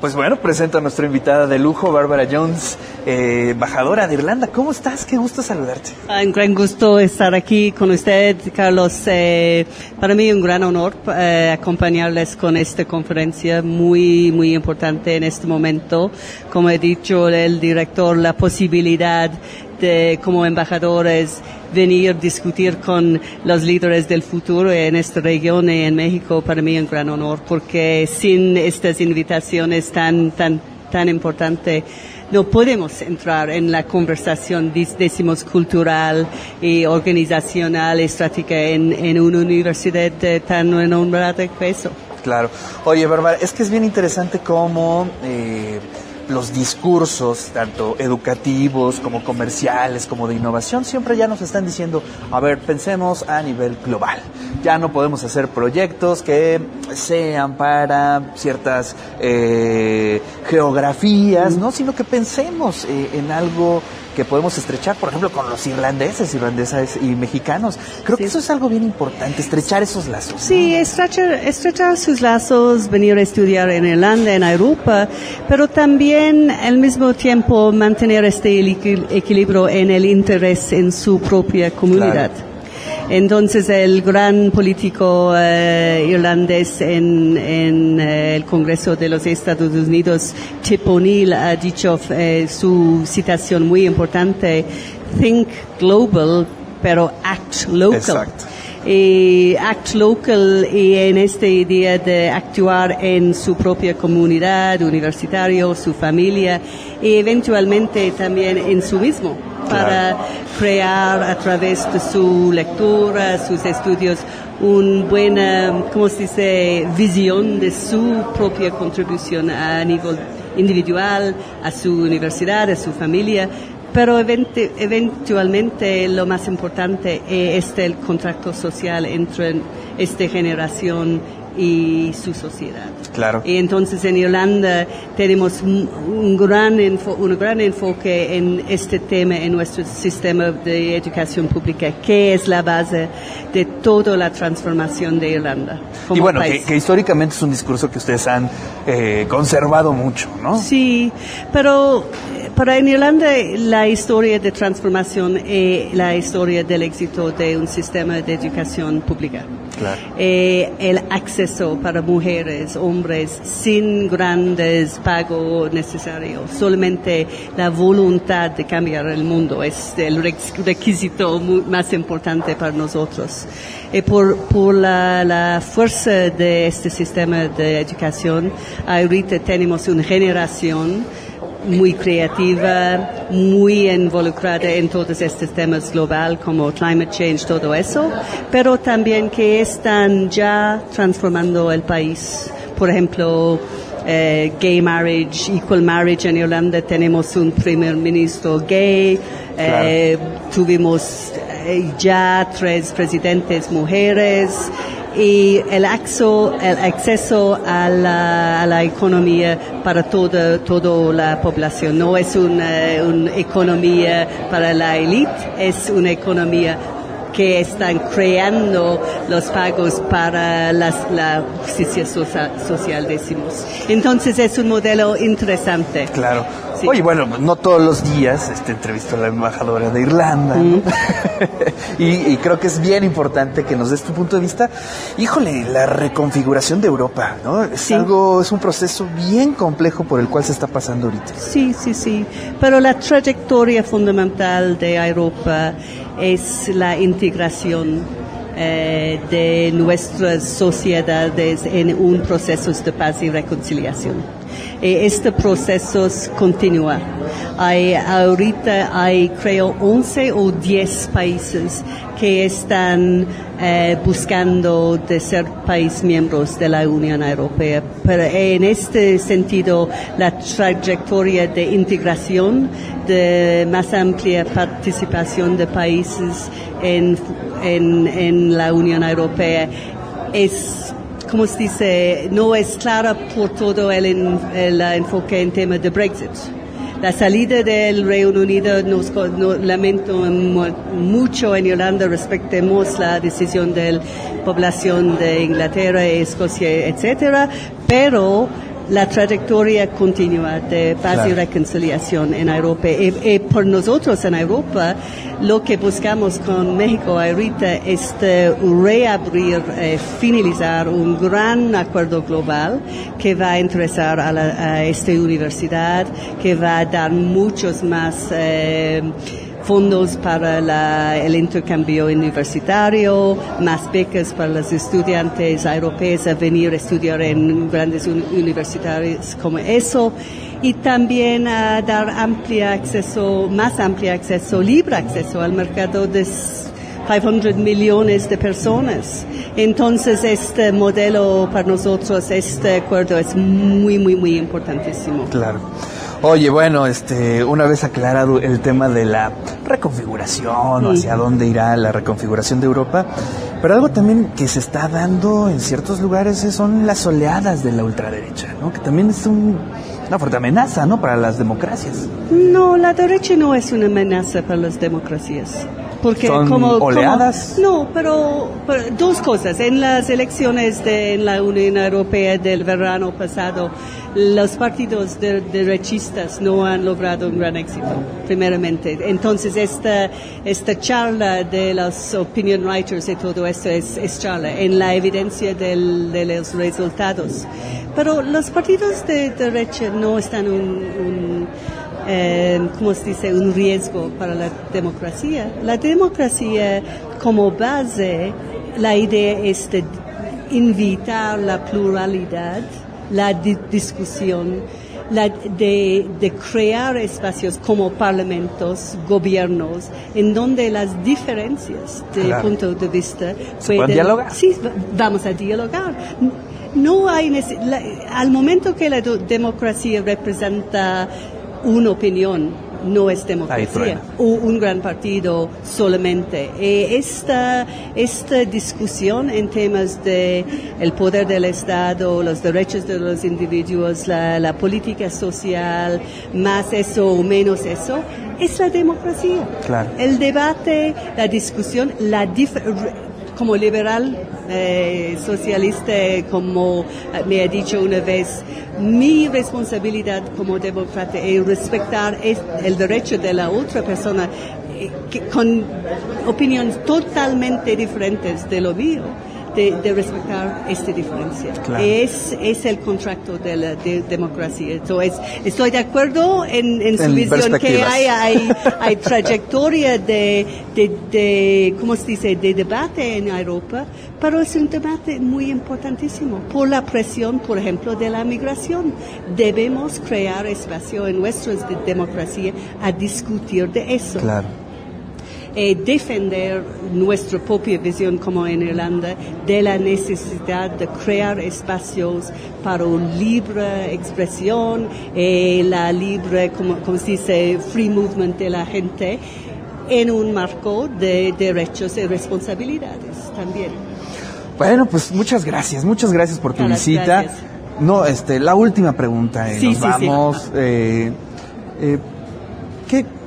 Pues bueno, presento a nuestra invitada de lujo, Bárbara Jones, eh, embajadora de Irlanda. ¿Cómo estás? Qué gusto saludarte. Ah, un gran gusto estar aquí con usted, Carlos. Eh, para mí un gran honor eh, acompañarles con esta conferencia muy, muy importante en este momento. Como he dicho el director, la posibilidad de, como embajadores, venir a discutir con los líderes del futuro en esta región y en México, para mí es un gran honor, porque sin estas invitaciones tan, tan, tan importantes, no podemos entrar en la conversación, decimos, cultural y organizacional, estratégica en, en una universidad tan renombrada que eso. Claro. Oye, Bárbara, es que es bien interesante cómo eh, los discursos, tanto educativos como comerciales, como de innovación, siempre ya nos están diciendo, a ver, pensemos a nivel global. Ya no podemos hacer proyectos que sean para ciertas eh, geografías, ¿no? Sino que pensemos eh, en algo que podemos estrechar, por ejemplo, con los irlandeses, irlandesas y mexicanos. Creo que eso es algo bien importante, estrechar esos lazos. Sí, estrechar, estrechar sus lazos, venir a estudiar en Irlanda, en Europa, pero también al mismo tiempo mantener este equilibrio en el interés en su propia comunidad. Entonces el gran político eh, irlandés en, en eh, el Congreso de los Estados Unidos, Tip O'Neill, ha dicho eh, su citación muy importante, think global, pero act local. Exacto. Y act local y en esta idea de actuar en su propia comunidad, universitario, su familia y eventualmente también en su mismo para crear a través de su lectura, sus estudios, una buena, ¿cómo se dice?, visión de su propia contribución a nivel individual, a su universidad, a su familia, pero eventualmente lo más importante es este, el contrato social entre esta generación y su sociedad. Claro. Y entonces en Irlanda tenemos un gran, un gran enfoque en este tema en nuestro sistema de educación pública, que es la base de toda la transformación de Irlanda. y bueno, que, históricamente es un discurso que ustedes han eh, conservado mucho, ¿no? Sí, pero para en Irlanda la historia de transformación es la historia del éxito de un sistema de educación pública. Claro. Eh, el acceso para mujeres, hombres, sin grandes pagos necesarios. Solamente la voluntad de cambiar el mundo es el requisito más importante para nosotros. Y por, por la, la fuerza de este sistema de educación, ahorita tenemos una generación muy creativa, muy involucrada en todos estos temas global como climate change, todo eso, pero también que están ya transformando el país. Por ejemplo, eh, gay marriage, equal marriage en Irlanda, tenemos un primer ministro gay, eh, tuvimos eh, ya tres presidentes mujeres, y el acceso, el acceso a la, a la economía para toda, toda la población. No es una, una economía para la élite, es una economía que están creando los pagos para las, la justicia social, decimos. Entonces es un modelo interesante. Claro. Oye, bueno, no todos los días este, entrevisto a la embajadora de Irlanda, ¿no? y, creo que es bien importante que nos des tu punto de vista. Híjole, la reconfiguración de Europa, ¿no? Es algo, es un proceso bien complejo por el cual se está pasando ahorita. Sí, sí, sí. Pero la trayectoria fundamental de Europa es la integración eh, de nuestras sociedades en un proceso de paz y reconciliación. Eh, este proceso continúa. Hay, ahorita hay creo 11 o 10 países que están eh, buscando ser países miembros de la Unión Europea. Pero en este sentido, la trayectoria de integración, de más amplia participación de países en la Unión Europea es como se dice, no es clara por todo el, el enfoque en tema de Brexit. La salida del Reino Unido nos, lamento mucho en Irlanda respectemos la decisión de la población de Inglaterra, Escocia, etcétera, pero la trayectoria continua de paz y reconciliación en Europa. Y, y por nosotros en Europa, lo que buscamos con México ahorita es de reabrir, eh, finalizar un gran acuerdo global que va a interesar a, la- a esta universidad, que va a dar muchos más eh, fondos para la- el intercambio universitario, más becas para los estudiantes europeos a venir a estudiar en grandes uni- universidades como eso y también a dar amplia acceso, más amplio acceso, libre acceso al mercado de s- 500 millones de personas. Entonces, este modelo para nosotros, este acuerdo es muy, muy, muy importantísimo. Claro. Oye, bueno, este, una vez aclarado el tema de la reconfiguración o hacia dónde irá la reconfiguración de Europa, pero algo también que se está dando en ciertos lugares es- son las oleadas de la ultraderecha, ¿no? Que también es un- una fuerte amenaza, ¿no? Para las democracias. No, la derecha no es una amenaza para las democracias. Porque ¿Son como, como- oleadas? no, pero, pero dos cosas. En las elecciones de en la Unión Europea del verano pasado, los partidos de- derechistas no han logrado un gran éxito, primeramente. Entonces, esta, esta charla de los opinion writers y todo esto es, es charla, en la evidencia del- de los resultados. Pero los partidos de derecha no están un, un eh, ¿cómo se dice?, un riesgo para la democracia. La democracia, como base, la idea es de invitar la pluralidad, la di- discusión, la de, de crear espacios como parlamentos, gobiernos, en donde las diferencias de Claro. punto de vista Se pueden dialogar. Sí, va- vamos a dialogar. No hay la- al momento que la democracia representa una opinión, no es democracia. O un gran partido solamente. Eh, esta, esta discusión en temas de el poder del Estado, los derechos de los individuos, la, la política social, más eso o menos eso, es la democracia. Claro. El debate, la discusión, la dif- como liberal, eh, socialista, como eh, me ha dicho una vez, mi responsabilidad como demócrata es respetar es- el derecho de la otra persona eh, con opiniones totalmente diferentes de lo mío. De, de respetar esta diferencia. Claro. Es, es el contrato de la de democracia. Entonces, estoy de acuerdo en, en su En visión que hay, hay, hay trayectoria de, de, de, ¿cómo se dice?, de debate en Europa, pero es un debate muy importantísimo por la presión, por ejemplo, de la migración. Debemos crear espacio en nuestra de- democracia a discutir de eso Claro. Eh, defender nuestra propia visión como en Irlanda de la necesidad de crear espacios para una libre expresión, eh, la libre, como, como se dice, free movement de la gente en un marco de derechos y responsabilidades también. Bueno, pues muchas gracias, muchas gracias por tu Muchas visita. gracias. No, este, la última pregunta, eh, Sí, nos sí, sí. vamos. eh, eh,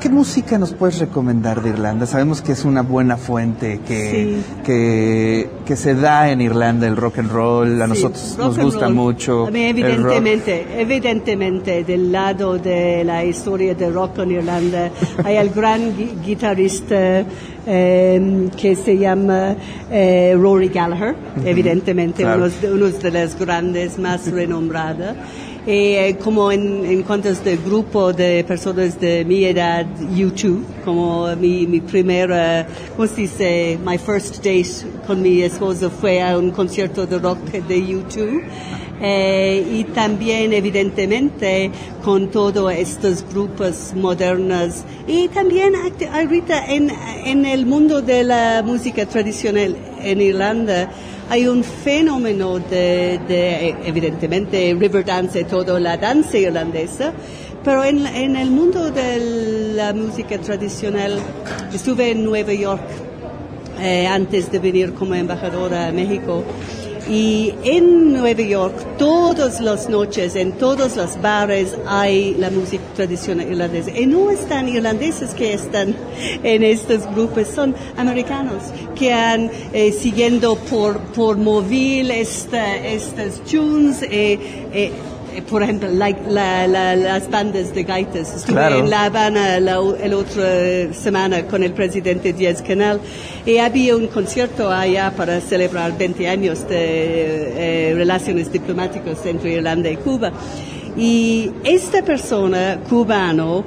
¿qué, música nos puedes recomendar de Irlanda? Sabemos que es una buena fuente que, Sí. que, que se da en Irlanda el rock and roll. A Sí, nosotros nos gusta roll. mucho. A mí, evidentemente, evidentemente, del lado de la historia del rock en Irlanda, hay el gran gui- guitarrista eh, que se llama eh, Rory Gallagher, evidentemente, claro. uno, de, uno de los grandes más renombrados. Eh, como en, en cuanto este grupo de personas de mi edad, U2, como mi, mi primera, ¿cómo se dice? My first date con mi esposo fue a un concierto de rock de U2. Eh, y también, evidentemente, con todos estos grupos modernos. Y también ahorita en, en el mundo de la música tradicional en Irlanda, hay un fenómeno de, de, evidentemente, river dance toda la danza irlandesa, pero en, en el mundo de la música tradicional, estuve en Nueva York eh, antes de venir como embajadora a México. Y en Nueva York, todas las noches, en todos los bares, hay la música tradicional irlandesa. Y no están irlandeses que están en estos grupos, son americanos que han eh, siguiendo por, por móvil esta, estas tunes. eh, eh, por ejemplo, la- la- la- las bandas de gaitas. Estuve Claro. en La Habana la, el otra semana con el presidente Díaz Canal y había un concierto allá para celebrar 20 años de eh, relaciones diplomáticas entre Irlanda y Cuba. Y esta persona cubano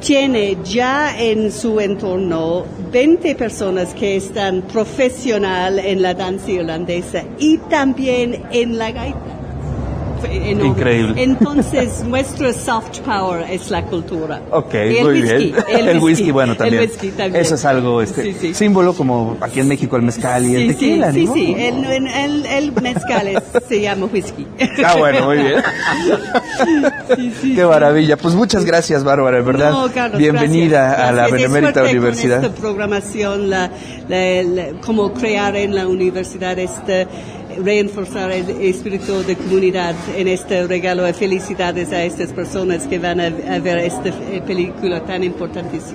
tiene ya en su entorno 20 personas que están profesional en la danza irlandesa y también en la gaita. Enorme. Increíble. Entonces, nuestro soft power es la cultura. Ok, el muy whisky, bien. El, whisky, bueno, también. El whisky también. Eso es algo este, Sí, sí. símbolo como aquí en México el mezcal y el Sí, tequila, sí, ¿no? sí, sí. El, el, el mezcal es- se llama whisky. Ah, bueno, muy bien. Qué maravilla. Pues muchas gracias, Bárbara, verdad. No, Carlos, Bienvenida gracias, a la gracias. Benemérita Universidad. Con esta programación, la, la- la- cómo crear en la universidad este, reforzar el espíritu de comunidad en este regalo de felicidades a estas personas que van a, a ver esta eh, película tan importantísima.